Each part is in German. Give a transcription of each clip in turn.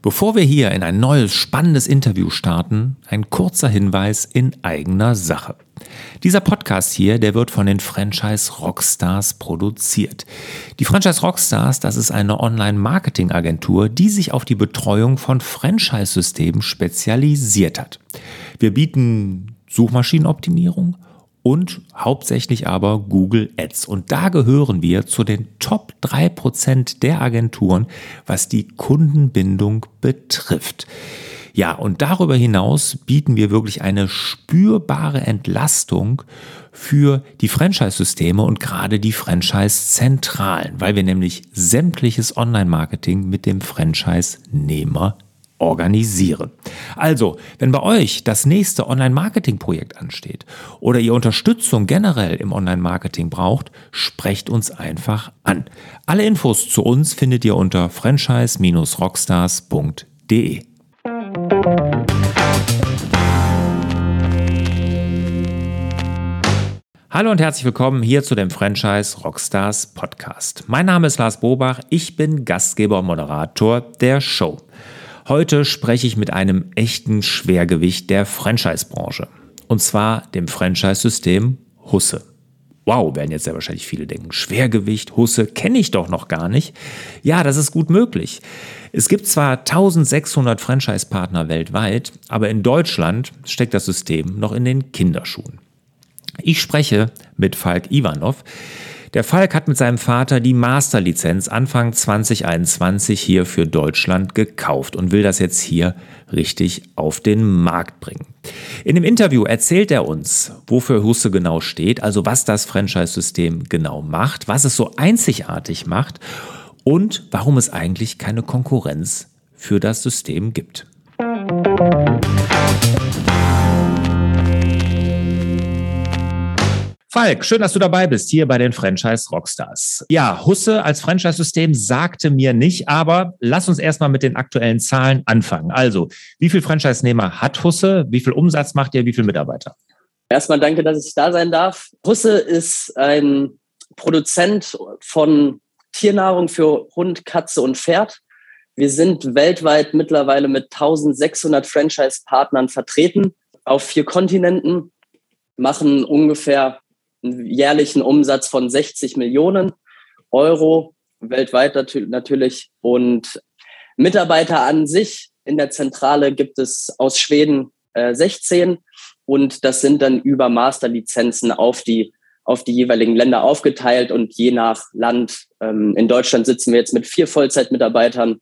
Bevor wir hier in ein neues spannendes Interview starten, ein kurzer Hinweis in eigener Sache. Dieser Podcast hier, der wird von den Franchise Rockstars produziert. Die Franchise Rockstars, das ist eine Online-Marketing-Agentur, die sich auf die Betreuung von Franchise-Systemen spezialisiert hat. Wir bieten Suchmaschinenoptimierung, und hauptsächlich aber Google Ads. Und da gehören wir zu den Top 3% der Agenturen, was die Kundenbindung betrifft. Ja, und darüber hinaus bieten wir wirklich eine spürbare Entlastung für die Franchise-Systeme und gerade die Franchise-Zentralen, weil wir nämlich sämtliches Online-Marketing mit dem Franchise-Nehmer organisieren. Also, wenn bei euch das nächste Online-Marketing-Projekt ansteht oder ihr Unterstützung generell im Online-Marketing braucht, sprecht uns einfach an. Alle Infos zu uns findet ihr unter franchise-rockstars.de. Hallo und herzlich willkommen hier zu dem Franchise Rockstars Podcast. Mein Name ist Lars Bobach, ich bin Gastgeber und Moderator der Show. Heute spreche ich mit einem echten Schwergewicht der Franchise-Branche. Und zwar dem Franchise-System Husse. Wow, werden jetzt ja wahrscheinlich viele denken. Schwergewicht, Husse, kenne ich doch noch gar nicht. Ja, das ist gut möglich. Es gibt zwar 1600 Franchise-Partner weltweit, aber in Deutschland steckt das System noch in den Kinderschuhen. Ich spreche mit Falk Ivanov. Der Falk hat mit seinem Vater die Masterlizenz Anfang 2021 hier für Deutschland gekauft und will das jetzt hier richtig auf den Markt bringen. In dem Interview erzählt er uns, wofür Husse genau steht, also was das Franchise-System genau macht, was es so einzigartig macht und warum es eigentlich keine Konkurrenz für das System gibt. Falk, schön, dass du dabei bist, hier bei den Franchise Rockstars. Ja, Husse als Franchise-System sagte mir nicht, aber lass uns erstmal mit den aktuellen Zahlen anfangen. Also, wie viel Franchise-Nehmer hat Husse? Wie viel Umsatz macht ihr? Wie viele Mitarbeiter? Erstmal danke, dass ich da sein darf. Husse ist ein Produzent von Tiernahrung für Hund, Katze und Pferd. Wir sind weltweit mittlerweile mit 1600 Franchise-Partnern vertreten auf vier Kontinenten, machen ungefähr einen jährlichen Umsatz von 60 Millionen Euro weltweit natürlich. Und Mitarbeiter an sich in der Zentrale gibt es aus Schweden äh, 16 und das sind dann über Masterlizenzen auf die auf die jeweiligen Länder aufgeteilt und je nach Land. Ähm, in Deutschland sitzen wir jetzt mit vier Vollzeitmitarbeitern,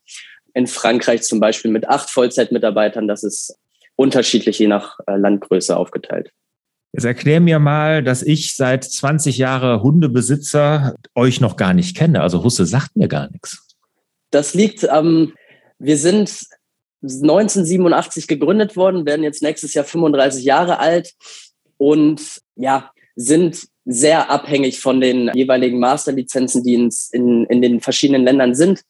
in Frankreich zum Beispiel mit acht Vollzeitmitarbeitern. Das ist unterschiedlich je nach äh, Landgröße aufgeteilt. Jetzt erklär mir mal, dass ich seit 20 Jahren Hundebesitzer euch noch gar nicht kenne. Also Husse sagt mir gar nichts. Das liegt am, ähm, wir sind 1987 gegründet worden, werden jetzt nächstes Jahr 35 Jahre alt und ja, sind sehr abhängig von den jeweiligen Masterlizenzen, die ins, in, in den verschiedenen Ländern sind.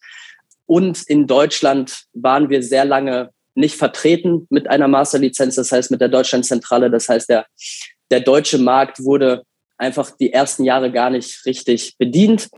Und in Deutschland waren wir sehr lange nicht vertreten mit einer Masterlizenz, das heißt mit der Deutschlandzentrale. Das heißt, der der deutsche Markt wurde einfach die ersten Jahre gar nicht richtig bedient.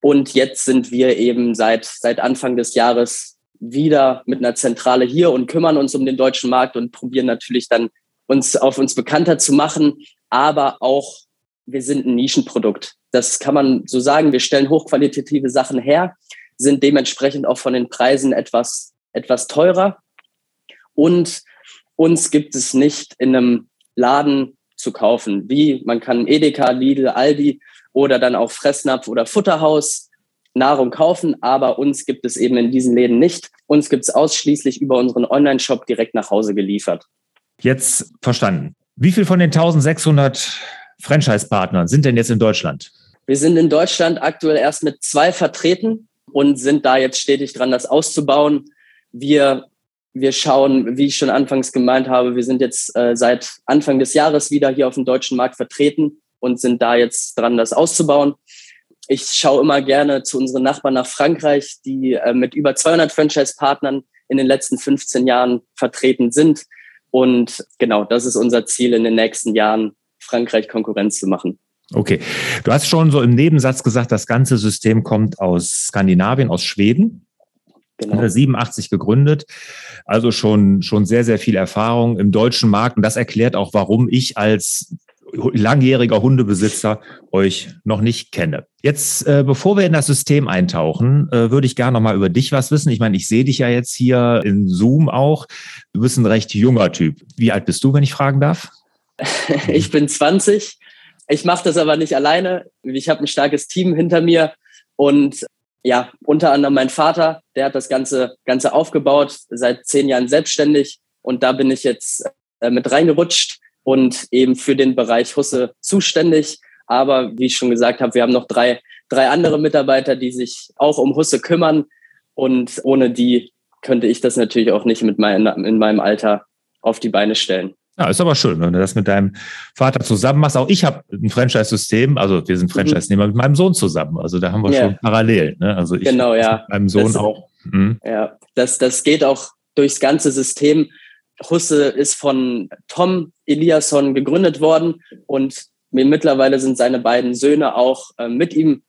Und jetzt sind wir eben seit, seit Anfang des Jahres wieder mit einer Zentrale hier und kümmern uns um den deutschen Markt und probieren natürlich dann uns auf uns bekannter zu machen. Aber auch wir sind ein Nischenprodukt. Das kann man so sagen. Wir stellen hochqualitative Sachen her, sind dementsprechend auch von den Preisen etwas, etwas teurer. Und uns gibt es nicht in einem Laden zu kaufen. Wie man kann Edeka, Lidl, Aldi oder dann auch Fressnapf oder Futterhaus Nahrung kaufen, aber uns gibt es eben in diesen Läden nicht. Uns gibt es ausschließlich über unseren Online-Shop direkt nach Hause geliefert. Jetzt verstanden. Wie viel von den 1600 Franchise-Partnern sind denn jetzt in Deutschland? Wir sind in Deutschland aktuell erst mit zwei vertreten und sind da jetzt stetig dran, das auszubauen. Wir wir schauen, wie ich schon anfangs gemeint habe, wir sind jetzt äh, seit Anfang des Jahres wieder hier auf dem deutschen Markt vertreten und sind da jetzt dran, das auszubauen. Ich schaue immer gerne zu unseren Nachbarn nach Frankreich, die äh, mit über 200 Franchise-Partnern in den letzten 15 Jahren vertreten sind. Und genau, das ist unser Ziel in den nächsten Jahren, Frankreich Konkurrenz zu machen. Okay. Du hast schon so im Nebensatz gesagt, das ganze System kommt aus Skandinavien, aus Schweden. Genau. 87 gegründet, also schon, schon sehr, sehr viel Erfahrung im deutschen Markt. Und das erklärt auch, warum ich als langjähriger Hundebesitzer euch noch nicht kenne. Jetzt, äh, bevor wir in das System eintauchen, äh, würde ich gerne noch mal über dich was wissen. Ich meine, ich sehe dich ja jetzt hier in Zoom auch. Du bist ein recht junger Typ. Wie alt bist du, wenn ich fragen darf? Ich bin 20. Ich mache das aber nicht alleine. Ich habe ein starkes Team hinter mir und ja, unter anderem mein Vater, der hat das Ganze, Ganze aufgebaut, seit zehn Jahren selbstständig und da bin ich jetzt äh, mit reingerutscht und eben für den Bereich Husse zuständig. Aber wie ich schon gesagt habe, wir haben noch drei, drei andere Mitarbeiter, die sich auch um Husse kümmern. Und ohne die könnte ich das natürlich auch nicht mit mein, in meinem Alter auf die Beine stellen. Ja, ist aber schön, wenn du das mit deinem Vater zusammen machst. Auch ich habe ein Franchise-System, also wir sind mhm. Franchise-Nehmer mit meinem Sohn zusammen. Also da haben wir ja. schon parallel. Ne? Also ich genau, ja. mit meinem Sohn das, auch. Mhm. Ja, das, das geht auch durchs ganze System. Husse ist von Tom Eliasson gegründet worden und mittlerweile sind seine beiden Söhne auch äh, mit ihm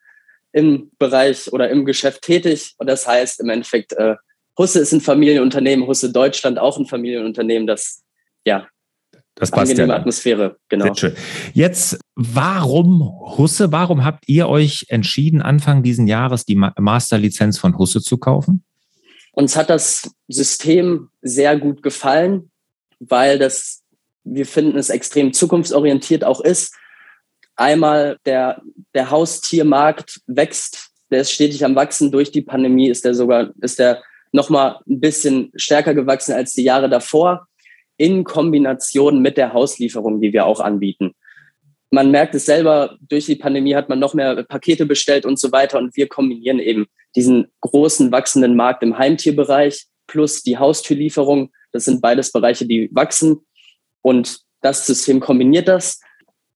im Bereich oder im Geschäft tätig. Und das heißt im Endeffekt, äh, Husse ist ein Familienunternehmen, Husse Deutschland auch ein Familienunternehmen, das ja das passt angenehme ja Atmosphäre, genau. Sehr schön. Jetzt, warum Husse? Warum habt ihr euch entschieden, Anfang diesen Jahres die Masterlizenz von Husse zu kaufen? Uns hat das System sehr gut gefallen, weil das, wir finden es extrem zukunftsorientiert auch ist. Einmal der, der Haustiermarkt wächst, der ist stetig am Wachsen. Durch die Pandemie ist der sogar, ist der nochmal ein bisschen stärker gewachsen als die Jahre davor in Kombination mit der Hauslieferung, die wir auch anbieten. Man merkt es selber, durch die Pandemie hat man noch mehr Pakete bestellt und so weiter. Und wir kombinieren eben diesen großen wachsenden Markt im Heimtierbereich plus die Haustürlieferung. Das sind beides Bereiche, die wachsen. Und das System kombiniert das.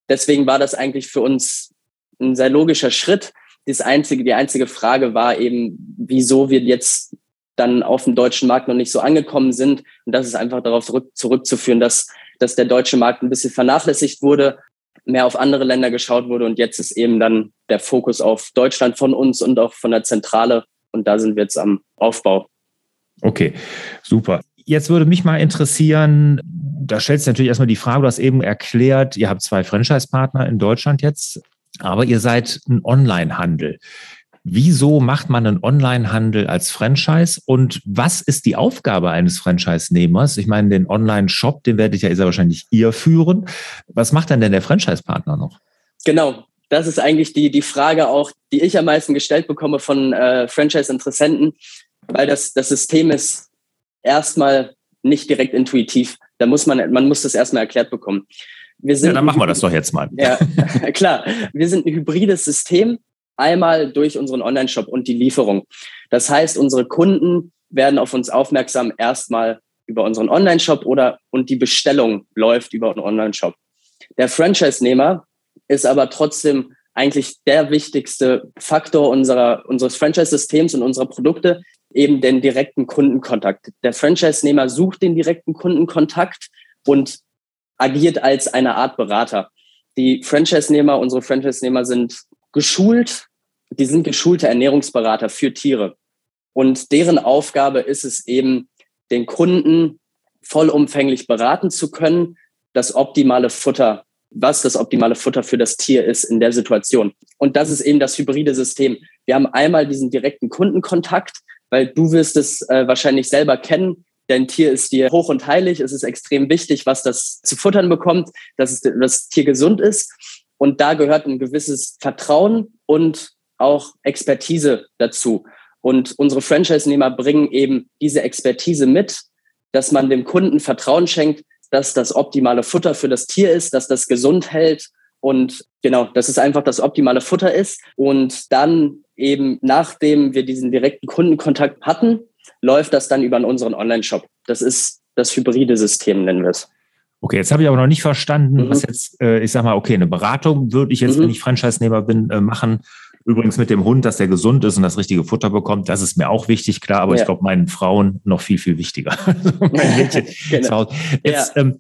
Deswegen war das eigentlich für uns ein sehr logischer Schritt. Das einzige, die einzige Frage war eben, wieso wir jetzt dann auf dem deutschen Markt noch nicht so angekommen sind. Und das ist einfach darauf zurück, zurückzuführen, dass, dass der deutsche Markt ein bisschen vernachlässigt wurde, mehr auf andere Länder geschaut wurde. Und jetzt ist eben dann der Fokus auf Deutschland von uns und auch von der Zentrale. Und da sind wir jetzt am Aufbau. Okay, super. Jetzt würde mich mal interessieren, da stellt sich natürlich erstmal die Frage, du hast eben erklärt, ihr habt zwei Franchise-Partner in Deutschland jetzt, aber ihr seid ein Online-Handel. Wieso macht man einen Online-Handel als Franchise und was ist die Aufgabe eines Franchise-Nehmers? Ich meine, den Online-Shop, den werdet ja, ist ja wahrscheinlich ihr führen. Was macht dann denn der Franchise-Partner noch? Genau, das ist eigentlich die, die Frage auch, die ich am meisten gestellt bekomme von äh, Franchise-Interessenten, weil das, das System ist erstmal nicht direkt intuitiv. Da muss man, man muss das erstmal erklärt bekommen. Wir sind ja, dann machen wir das doch jetzt mal. Ja, klar. Wir sind ein hybrides System einmal durch unseren Online-Shop und die Lieferung. Das heißt, unsere Kunden werden auf uns aufmerksam erstmal über unseren Online-Shop oder und die Bestellung läuft über unseren Online-Shop. Der Franchise-Nehmer ist aber trotzdem eigentlich der wichtigste Faktor unserer, unseres Franchise-Systems und unserer Produkte, eben den direkten Kundenkontakt. Der Franchise-Nehmer sucht den direkten Kundenkontakt und agiert als eine Art Berater. Die Franchise-Nehmer, unsere Franchise-Nehmer sind geschult, die sind geschulte Ernährungsberater für Tiere. Und deren Aufgabe ist es eben, den Kunden vollumfänglich beraten zu können, das optimale Futter, was das optimale Futter für das Tier ist in der Situation. Und das ist eben das hybride System. Wir haben einmal diesen direkten Kundenkontakt, weil du wirst es äh, wahrscheinlich selber kennen. Dein Tier ist dir hoch und heilig. Es ist extrem wichtig, was das zu futtern bekommt, dass es, das Tier gesund ist. Und da gehört ein gewisses Vertrauen und auch Expertise dazu. Und unsere Franchise-Nehmer bringen eben diese Expertise mit, dass man dem Kunden Vertrauen schenkt, dass das optimale Futter für das Tier ist, dass das gesund hält und genau, dass es einfach das optimale Futter ist. Und dann eben, nachdem wir diesen direkten Kundenkontakt hatten, läuft das dann über unseren Online-Shop. Das ist das hybride System, nennen wir es. Okay, jetzt habe ich aber noch nicht verstanden, mhm. was jetzt, äh, ich sag mal, okay, eine Beratung würde ich jetzt, mhm. wenn ich Franchise-Nehmer bin, äh, machen. Übrigens mit dem Hund, dass der gesund ist und das richtige Futter bekommt, das ist mir auch wichtig, klar, aber ja. ich glaube, meinen Frauen noch viel, viel wichtiger. Also genau. Jetzt, ja. ähm,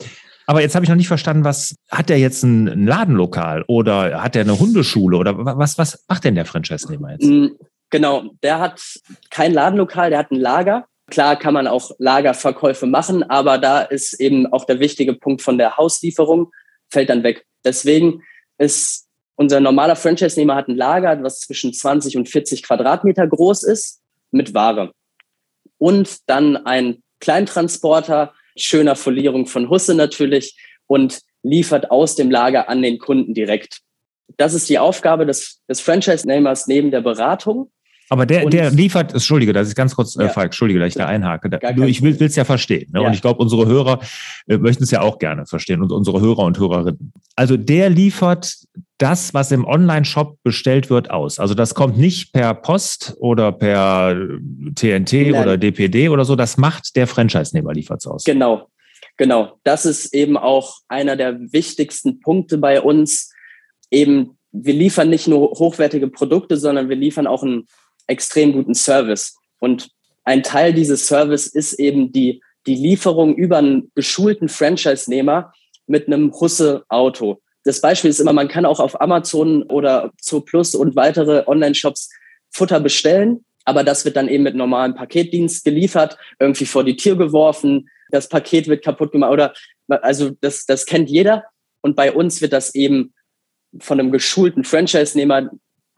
Aber jetzt habe ich noch nicht verstanden, was hat der jetzt ein, Ladenlokal oder hat er eine Hundeschule oder was, was macht denn der Franchise-Nehmer jetzt? Mm, genau, der hat kein Ladenlokal, der hat ein Lager. Klar kann man auch Lagerverkäufe machen, aber da ist eben auch der wichtige Punkt von der Hauslieferung, fällt dann weg. Deswegen ist unser normaler Franchise-Nehmer hat ein Lager, was zwischen 20 und 40 Quadratmeter groß ist, mit Ware. Und dann ein Kleintransporter, schöner Folierung von Husse natürlich und liefert aus dem Lager an den Kunden direkt. Das ist die Aufgabe des, des Franchise-Nehmers neben der Beratung. Aber der, der liefert, Entschuldige, das ist ganz kurz, äh, ja. Falk, Entschuldige, dass ich da einhake. Da, nur, ich will es ja verstehen. Ne? Ja. Und ich glaube, unsere Hörer äh, möchten es ja auch gerne verstehen und unsere Hörer und Hörerinnen. Also der liefert das, was im Online-Shop bestellt wird, aus. Also das kommt nicht per Post oder per TNT Nein. oder DPD oder so. Das macht der Franchise-Nehmer, liefert es aus. Genau, genau. Das ist eben auch einer der wichtigsten Punkte bei uns. Eben, wir liefern nicht nur hochwertige Produkte, sondern wir liefern auch ein extrem guten Service. Und ein Teil dieses Service ist eben die, die Lieferung über einen geschulten Franchise-Nehmer mit einem Husse-Auto. Das Beispiel ist immer, man kann auch auf Amazon oder Zo Plus und weitere Online-Shops Futter bestellen, aber das wird dann eben mit normalem Paketdienst geliefert, irgendwie vor die Tür geworfen, das Paket wird kaputt gemacht oder also das, das kennt jeder. Und bei uns wird das eben von einem geschulten Franchise-Nehmer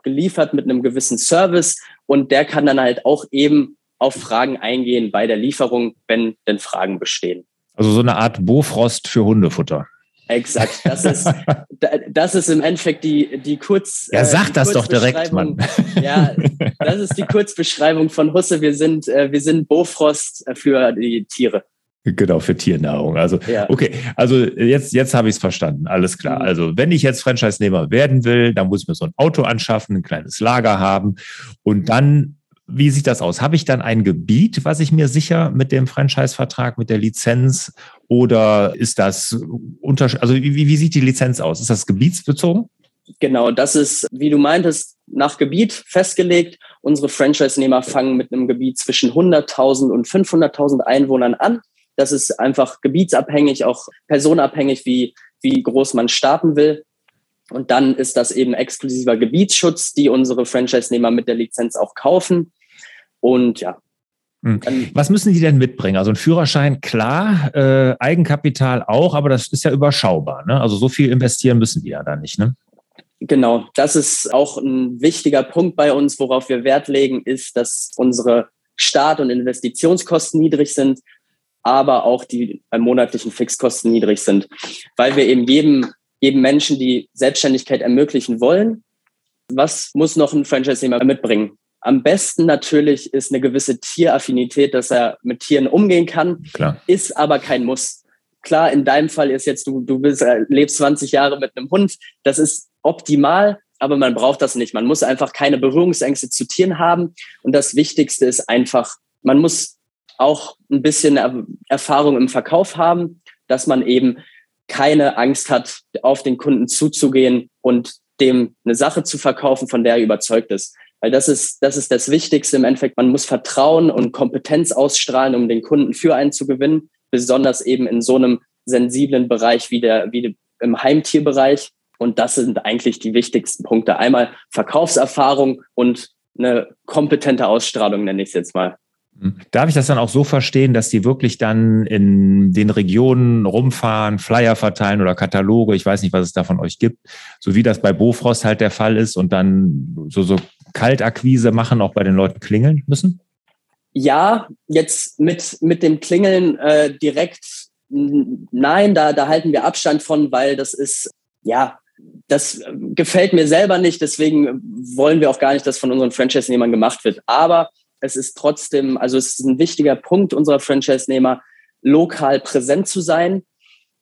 geliefert mit einem gewissen Service und der kann dann halt auch eben auf Fragen eingehen bei der Lieferung, wenn denn Fragen bestehen. Also so eine Art Bofrost für Hundefutter. Exakt. Das ist, das ist im Endeffekt die, die Kurz. Ja, sag das doch direkt, Mann. Ja, das ist die Kurzbeschreibung von Husse. Wir sind, äh, wir sind Bofrost für die Tiere. Genau, für Tiernahrung. Also, ja. okay, also jetzt, jetzt habe ich es verstanden. Alles klar. Mhm. Also, wenn ich jetzt Franchise-Nehmer werden will, dann muss ich mir so ein Auto anschaffen, ein kleines Lager haben und dann wie sieht das aus? Habe ich dann ein Gebiet, was ich mir sicher mit dem Franchise-Vertrag, mit der Lizenz oder ist das unter, also wie, wie sieht die Lizenz aus? Ist das gebietsbezogen? Genau, das ist, wie du meintest, nach Gebiet festgelegt. Unsere Franchise-Nehmer fangen mit einem Gebiet zwischen 100.000 und 500.000 Einwohnern an. Das ist einfach gebietsabhängig, auch personabhängig, wie, wie groß man starten will. Und dann ist das eben exklusiver Gebietsschutz, die unsere Franchise-Nehmer mit der Lizenz auch kaufen. Und ja. Hm. Was müssen die denn mitbringen? Also ein Führerschein, klar, äh, Eigenkapital auch, aber das ist ja überschaubar. Ne? Also so viel investieren müssen die ja da nicht. Ne? Genau, das ist auch ein wichtiger Punkt bei uns, worauf wir Wert legen, ist, dass unsere Start- und Investitionskosten niedrig sind, aber auch die monatlichen Fixkosten niedrig sind, weil wir eben jedem, jedem Menschen die Selbstständigkeit ermöglichen wollen. Was muss noch ein Franchise-Nehmer mitbringen? Am besten natürlich ist eine gewisse Tieraffinität, dass er mit Tieren umgehen kann, Klar. ist aber kein Muss. Klar, in deinem Fall ist jetzt, du, du bist, äh, lebst 20 Jahre mit einem Hund, das ist optimal, aber man braucht das nicht. Man muss einfach keine Berührungsängste zu Tieren haben. Und das Wichtigste ist einfach, man muss auch ein bisschen Erfahrung im Verkauf haben, dass man eben keine Angst hat, auf den Kunden zuzugehen und dem eine Sache zu verkaufen, von der er überzeugt ist. Weil das ist, das ist das Wichtigste im Endeffekt. Man muss Vertrauen und Kompetenz ausstrahlen, um den Kunden für einen zu gewinnen, besonders eben in so einem sensiblen Bereich wie der, wie im Heimtierbereich. Und das sind eigentlich die wichtigsten Punkte. Einmal Verkaufserfahrung und eine kompetente Ausstrahlung, nenne ich es jetzt mal. Darf ich das dann auch so verstehen, dass die wirklich dann in den Regionen rumfahren, Flyer verteilen oder Kataloge, ich weiß nicht, was es da von euch gibt, so wie das bei Bofrost halt der Fall ist und dann so, so Kaltakquise machen, auch bei den Leuten klingeln müssen? Ja, jetzt mit, mit dem Klingeln äh, direkt, nein, da, da halten wir Abstand von, weil das ist, ja, das gefällt mir selber nicht, deswegen wollen wir auch gar nicht, dass von unseren Franchise-Nehmern gemacht wird. Aber es ist trotzdem, also es ist ein wichtiger Punkt unserer Franchise-Nehmer, lokal präsent zu sein.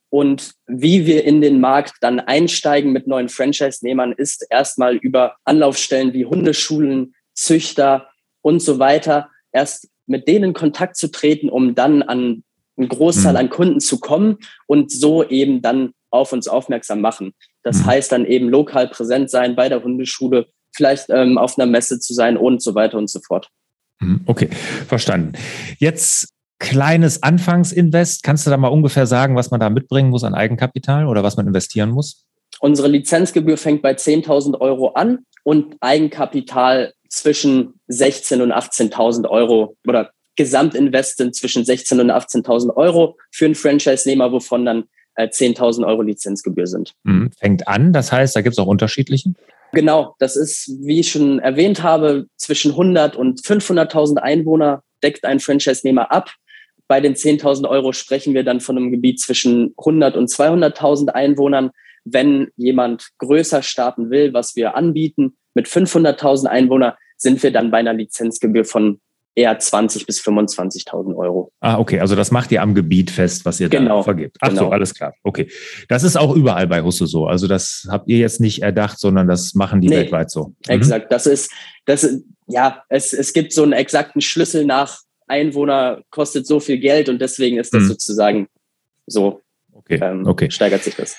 Und wie wir in den Markt dann einsteigen mit neuen Franchise-Nehmern, ist erstmal über Anlaufstellen wie Hundeschulen, Züchter und so weiter, erst mit denen in Kontakt zu treten, um dann an einen Großteil mhm. an Kunden zu kommen und so eben dann auf uns aufmerksam machen. Das mhm. heißt dann eben lokal präsent sein bei der Hundeschule, vielleicht ähm, auf einer Messe zu sein und so weiter und so fort. Mhm, okay, verstanden. Jetzt kleines Anfangsinvest. Kannst du da mal ungefähr sagen, was man da mitbringen muss an Eigenkapital oder was man investieren muss? Unsere Lizenzgebühr fängt bei 10.000 Euro an und Eigenkapital zwischen 16.000 und 18.000 Euro oder Gesamtinvestment zwischen 16.000 und 18.000 Euro für einen Franchise-Nehmer, wovon dann 10.000 äh, Euro Lizenzgebühr sind. Mhm. Fängt an, das heißt, da gibt es auch unterschiedliche? Genau, das ist, wie ich schon erwähnt habe, zwischen 100 und 500.000 Einwohner deckt ein Franchise-Nehmer ab. Bei den 10.000 Euro sprechen wir dann von einem Gebiet zwischen 100 und 200.000 Einwohnern. Wenn jemand größer starten will, was wir anbieten, mit 500.000 Einwohnern, sind wir dann bei einer Lizenzgebühr von eher 20 bis 25.000 Euro. Ah, okay. Also das macht ihr am Gebiet fest, was ihr genau, da vergibt. Ach genau. so, alles klar. Okay. Das ist auch überall bei Husse so. Also das habt ihr jetzt nicht erdacht, sondern das machen die nee, weltweit so. Mhm. Exakt. Das ist, das, ja, es, es gibt so einen exakten Schlüssel nach Einwohner kostet so viel Geld und deswegen ist das mhm. sozusagen so. Okay. Ähm, okay. Steigert sich das.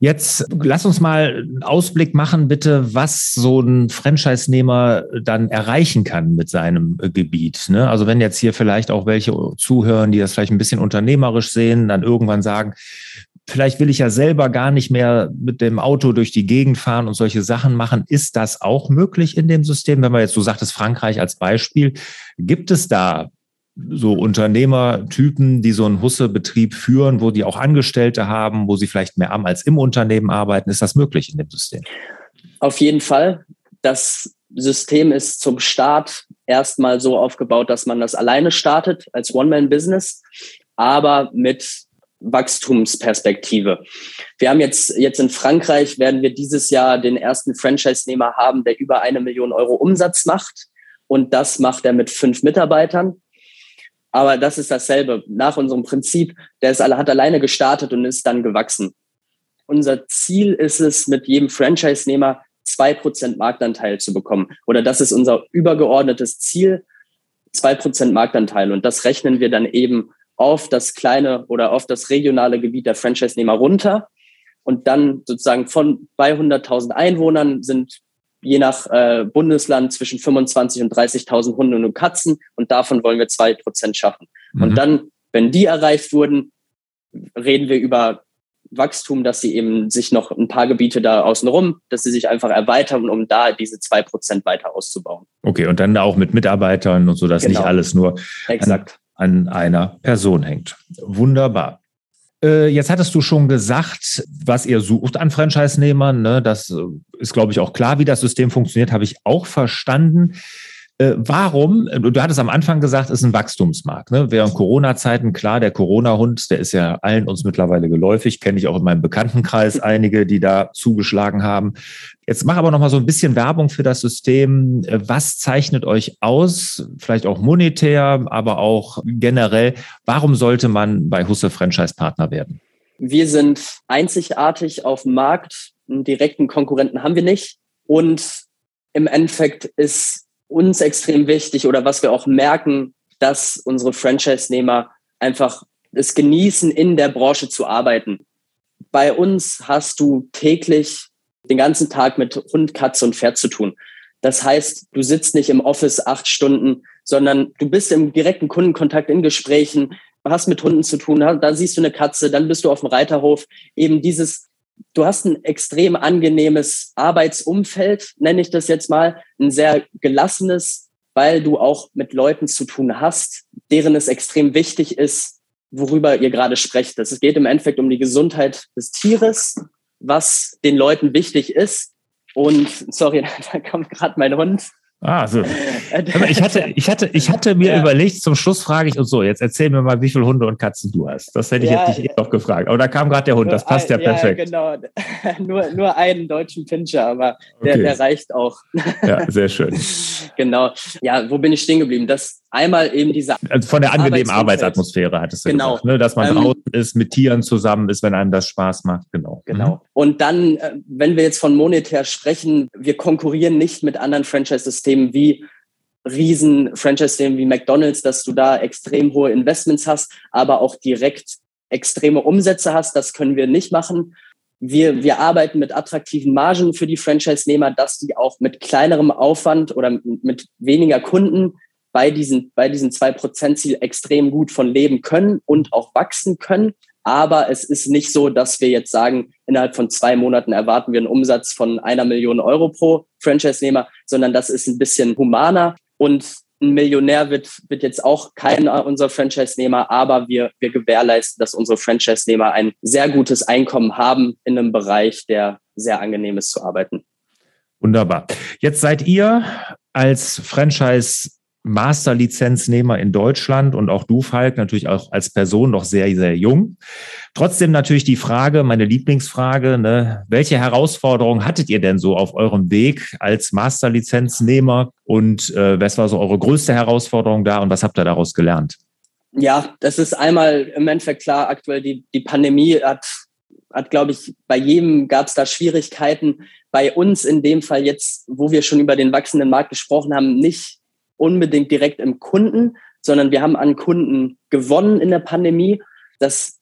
Jetzt lass uns mal einen Ausblick machen, bitte, was so ein Franchise-Nehmer dann erreichen kann mit seinem äh, Gebiet. Ne? Also wenn jetzt hier vielleicht auch welche zuhören, die das vielleicht ein bisschen unternehmerisch sehen, dann irgendwann sagen, vielleicht will ich ja selber gar nicht mehr mit dem Auto durch die Gegend fahren und solche Sachen machen. Ist das auch möglich in dem System? Wenn man jetzt so sagt, das Frankreich als Beispiel, gibt es da so Unternehmertypen, die so einen Husse-Betrieb führen, wo die auch Angestellte haben, wo sie vielleicht mehr am als im Unternehmen arbeiten? Ist das möglich in dem System? Auf jeden Fall. Das System ist zum Start erstmal so aufgebaut, dass man das alleine startet als One-Man-Business, aber mit Wachstumsperspektive. Wir haben jetzt, jetzt in Frankreich werden wir dieses Jahr den ersten Franchise-Nehmer haben, der über eine Million Euro Umsatz macht. Und das macht er mit fünf Mitarbeitern. Aber das ist dasselbe. Nach unserem Prinzip, der ist, hat alleine gestartet und ist dann gewachsen. Unser Ziel ist es, mit jedem Franchise-Nehmer zwei Prozent Marktanteil zu bekommen. Oder das ist unser übergeordnetes Ziel, zwei Prozent Marktanteil. Und das rechnen wir dann eben auf das kleine oder auf das regionale Gebiet der Franchise-Nehmer runter. Und dann sozusagen von bei 100.000 Einwohnern sind je nach äh, Bundesland zwischen 25 und 30.000 Hunde und Katzen. Und davon wollen wir zwei Prozent schaffen. Mhm. Und dann, wenn die erreicht wurden, reden wir über Wachstum, dass sie eben sich noch ein paar Gebiete da außenrum, dass sie sich einfach erweitern, um da diese zwei Prozent weiter auszubauen. Okay, und dann auch mit Mitarbeitern und so, dass genau. nicht alles nur Exakt an einer Person hängt. Wunderbar. Äh, jetzt hattest du schon gesagt, was ihr sucht an Franchise-Nehmern. Ne? Das äh, ist, glaube ich, auch klar, wie das System funktioniert, habe ich auch verstanden. Äh, warum, äh, du hattest am Anfang gesagt, es ist ein Wachstumsmarkt. Ne? Während Corona-Zeiten, klar, der Corona-Hund, der ist ja allen uns mittlerweile geläufig, kenne ich auch in meinem Bekanntenkreis einige, die da zugeschlagen haben. Jetzt mach aber noch mal so ein bisschen Werbung für das System. Äh, was zeichnet euch aus? Vielleicht auch monetär, aber auch generell. Warum sollte man bei Husse Franchise-Partner werden? Wir sind einzigartig auf dem Markt. Einen direkten Konkurrenten haben wir nicht. Und im Endeffekt ist uns extrem wichtig oder was wir auch merken, dass unsere Franchise-Nehmer einfach es genießen, in der Branche zu arbeiten. Bei uns hast du täglich den ganzen Tag mit Hund, Katze und Pferd zu tun. Das heißt, du sitzt nicht im Office acht Stunden, sondern du bist im direkten Kundenkontakt in Gesprächen, hast mit Hunden zu tun, dann siehst du eine Katze, dann bist du auf dem Reiterhof. Eben dieses du hast ein extrem angenehmes Arbeitsumfeld, nenne ich das jetzt mal, ein sehr gelassenes, weil du auch mit Leuten zu tun hast, deren es extrem wichtig ist, worüber ihr gerade sprecht. Es geht im Endeffekt um die Gesundheit des Tieres, was den Leuten wichtig ist. Und sorry, da kommt gerade mein Hund. Ah, so. ich hatte, ich hatte, ich hatte mir ja. überlegt, zum Schluss frage ich und so, jetzt erzähl mir mal, wie viele Hunde und Katzen du hast. Das hätte ich ja, jetzt nicht eh noch gefragt. Aber da kam gerade der Hund, das passt ein, ja perfekt. Ja, genau. Nur, nur einen deutschen Pinscher, aber der, okay. der reicht auch. Ja, sehr schön. genau. Ja, wo bin ich stehen geblieben? Das einmal eben diese. Also von der angenehmen Arbeitsatmosphäre hattest du genau. gesagt, ne? dass man ähm, draußen ist, mit Tieren zusammen ist, wenn einem das Spaß macht. Genau. Genau. Mhm. Und dann, äh, wenn wir jetzt von monetär sprechen, wir konkurrieren nicht mit anderen Franchise-Systemen wie riesen Franchise-Systemen wie McDonald's, dass du da extrem hohe Investments hast, aber auch direkt extreme Umsätze hast. Das können wir nicht machen. Wir, wir arbeiten mit attraktiven Margen für die Franchise-Nehmer, dass die auch mit kleinerem Aufwand oder mit weniger Kunden bei diesen, bei diesen 2%-Ziel extrem gut von leben können und auch wachsen können. Aber es ist nicht so, dass wir jetzt sagen, innerhalb von zwei Monaten erwarten wir einen Umsatz von einer Million Euro pro Franchise-Nehmer, sondern das ist ein bisschen humaner. Und ein Millionär wird, wird jetzt auch keiner unserer Franchise-Nehmer, aber wir, wir gewährleisten, dass unsere Franchise-Nehmer ein sehr gutes Einkommen haben in einem Bereich, der sehr angenehm ist zu arbeiten. Wunderbar. Jetzt seid ihr als Franchise Masterlizenznehmer in Deutschland und auch du, Falk, natürlich auch als Person noch sehr, sehr jung. Trotzdem natürlich die Frage, meine Lieblingsfrage, ne, welche Herausforderungen hattet ihr denn so auf eurem Weg als Masterlizenznehmer und äh, was war so eure größte Herausforderung da und was habt ihr daraus gelernt? Ja, das ist einmal im Endeffekt klar, aktuell die, die Pandemie hat, hat glaube ich, bei jedem gab es da Schwierigkeiten. Bei uns in dem Fall jetzt, wo wir schon über den wachsenden Markt gesprochen haben, nicht unbedingt direkt im Kunden, sondern wir haben an Kunden gewonnen in der Pandemie. dass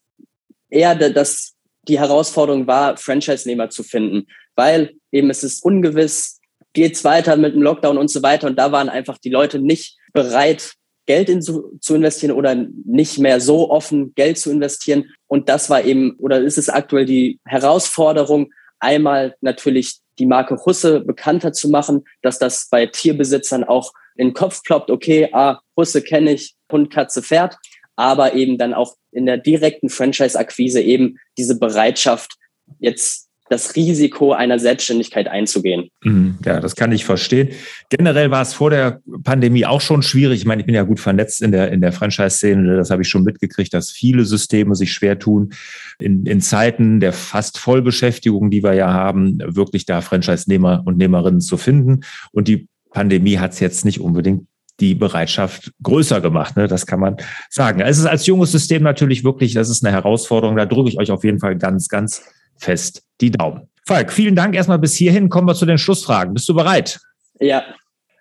eher das, die Herausforderung war, Franchise-Nehmer zu finden, weil eben es ist ungewiss, geht's weiter mit dem Lockdown und so weiter. Und da waren einfach die Leute nicht bereit, Geld in, zu, zu investieren oder nicht mehr so offen Geld zu investieren. Und das war eben, oder ist es aktuell die Herausforderung, einmal natürlich die Marke Husse bekannter zu machen, dass das bei Tierbesitzern auch in den Kopf ploppt, okay, ah, Husse kenne ich, Hund, Katze, Pferd, aber eben dann auch in der direkten Franchise-Akquise eben diese Bereitschaft, jetzt das Risiko einer Selbstständigkeit einzugehen. Mhm, ja, das kann ich verstehen. Generell war es vor der Pandemie auch schon schwierig. Ich meine, ich bin ja gut vernetzt in der, in der Franchise-Szene. Das habe ich schon mitgekriegt, dass viele Systeme sich schwer tun, in, in Zeiten der fast Vollbeschäftigung, die wir ja haben, wirklich da Franchise-Nehmer und Nehmerinnen zu finden. Und die Pandemie hat es jetzt nicht unbedingt die Bereitschaft größer gemacht. Ne? Das kann man sagen. Es ist als junges System natürlich wirklich, das ist eine Herausforderung. Da drücke ich euch auf jeden Fall ganz, ganz fest die Daumen. Falk, vielen Dank erstmal bis hierhin. Kommen wir zu den Schlussfragen. Bist du bereit? Ja.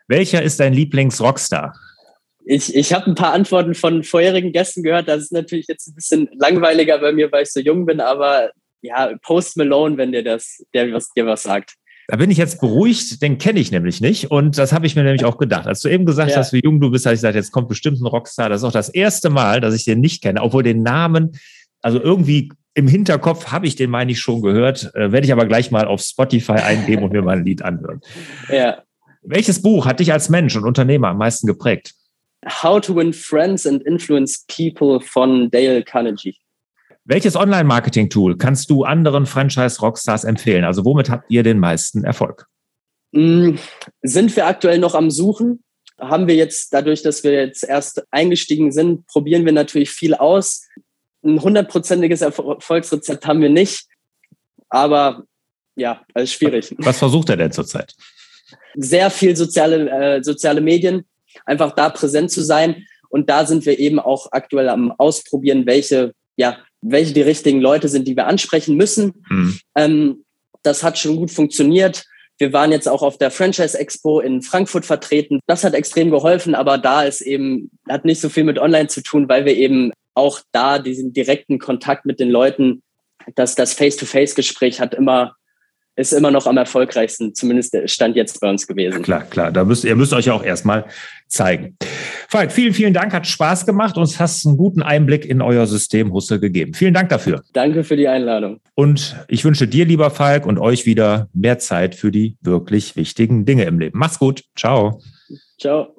Welcher ist dein Lieblings-Rockstar? Ich, ich habe ein paar Antworten von vorherigen Gästen gehört. Das ist natürlich jetzt ein bisschen langweiliger bei mir, weil ich so jung bin, aber ja, Post Malone, wenn dir das, der was, dir was sagt. Da bin ich jetzt beruhigt, den kenne ich nämlich nicht. Und das habe ich mir nämlich auch gedacht. Als du eben gesagt ja. hast, wie jung du bist, habe ich gesagt, jetzt kommt bestimmt ein Rockstar. Das ist auch das erste Mal, dass ich den nicht kenne, obwohl den Namen, also irgendwie im Hinterkopf habe ich den, meine ich, schon gehört. Äh, Werde ich aber gleich mal auf Spotify eingeben und mir mal ein Lied anhören. Ja. Welches Buch hat dich als Mensch und Unternehmer am meisten geprägt? How to Win Friends and Influence People von Dale Carnegie. Welches Online-Marketing-Tool kannst du anderen Franchise-Rockstars empfehlen? Also womit habt ihr den meisten Erfolg? Mm, sind wir aktuell noch am Suchen? Haben wir jetzt, dadurch, dass wir jetzt erst eingestiegen sind, probieren wir natürlich viel aus. Ein hundertprozentiges Erfolgsrezept haben wir nicht. Aber ja, alles schwierig. Was versucht er denn zurzeit? Sehr viel soziale, äh, soziale Medien, einfach da präsent zu sein. Und da sind wir eben auch aktuell am Ausprobieren, welche ja, welche die richtigen Leute sind, die wir ansprechen müssen. Mhm. Ähm, das hat schon gut funktioniert. Wir waren jetzt auch auf der Franchise Expo in Frankfurt vertreten. Das hat extrem geholfen, aber da ist eben, hat nicht so viel mit Online zu tun, weil wir eben auch da diesen direkten Kontakt mit den Leuten, dass das Face-to-Face-Gespräch hat immer ist immer noch am erfolgreichsten, zumindest der Stand jetzt bei uns gewesen. Klar, klar. Da müsst, ihr müsst euch ja auch erstmal zeigen. Falk, vielen, vielen Dank. Hat Spaß gemacht und hast einen guten Einblick in euer System Hustle gegeben. Vielen Dank dafür. Danke für die Einladung. Und ich wünsche dir, lieber Falk, und euch wieder mehr Zeit für die wirklich wichtigen Dinge im Leben. Mach's gut. Ciao. Ciao.